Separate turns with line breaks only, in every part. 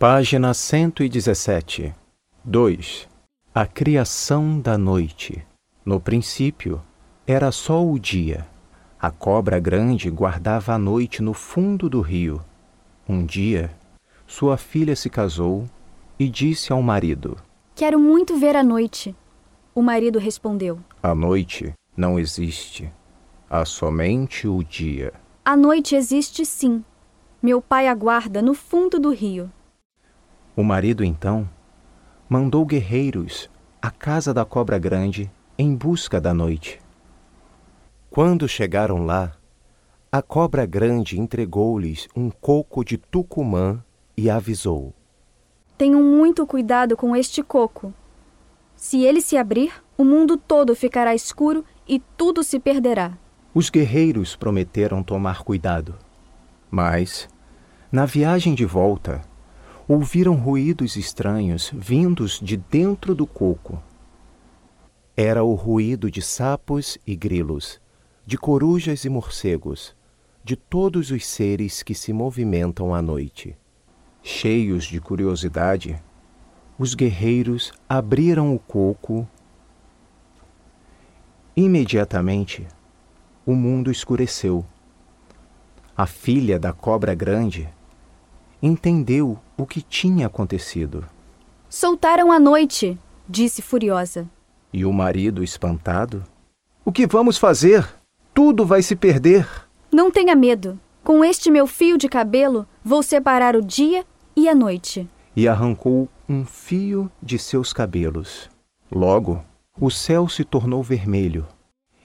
Página 117. 2. A criação da noite. No princípio, era só o dia. A cobra grande guardava a noite no fundo do rio. Um dia, sua filha se casou e disse ao marido:
Quero muito ver a noite. O marido respondeu:
A noite não existe. Há somente o dia.
A noite existe sim. Meu pai aguarda no fundo do rio.
O marido então mandou guerreiros à casa da cobra grande em busca da noite. Quando chegaram lá, a cobra grande entregou-lhes um coco de Tucumã e avisou:
Tenham muito cuidado com este coco. Se ele se abrir, o mundo todo ficará escuro e tudo se perderá.
Os guerreiros prometeram tomar cuidado. Mas, na viagem de volta, ouviram ruídos estranhos vindos de dentro do coco. Era o ruído de sapos e grilos, de corujas e morcegos, de todos os seres que se movimentam à noite. Cheios de curiosidade, os guerreiros abriram o coco. Imediatamente, o mundo escureceu. A filha da cobra grande entendeu o que tinha acontecido.
Soltaram a noite, disse furiosa.
E o marido, espantado: O que vamos fazer? Tudo vai se perder.
Não tenha medo. Com este meu fio de cabelo, vou separar o dia e a noite.
E arrancou um fio de seus cabelos. Logo, o céu se tornou vermelho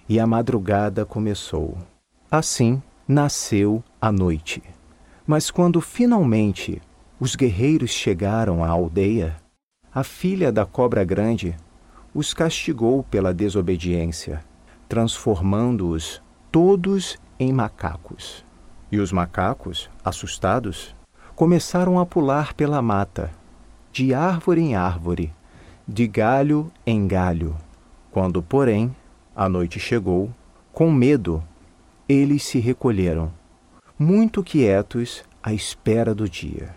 e a madrugada começou. Assim nasceu a noite. Mas quando finalmente os guerreiros chegaram à aldeia, a filha da cobra grande os castigou pela desobediência, transformando-os todos em macacos. E os macacos, assustados, começaram a pular pela mata, de árvore em árvore, de galho em galho. Quando, porém, a noite chegou, com medo, eles se recolheram muito quietos à espera do dia.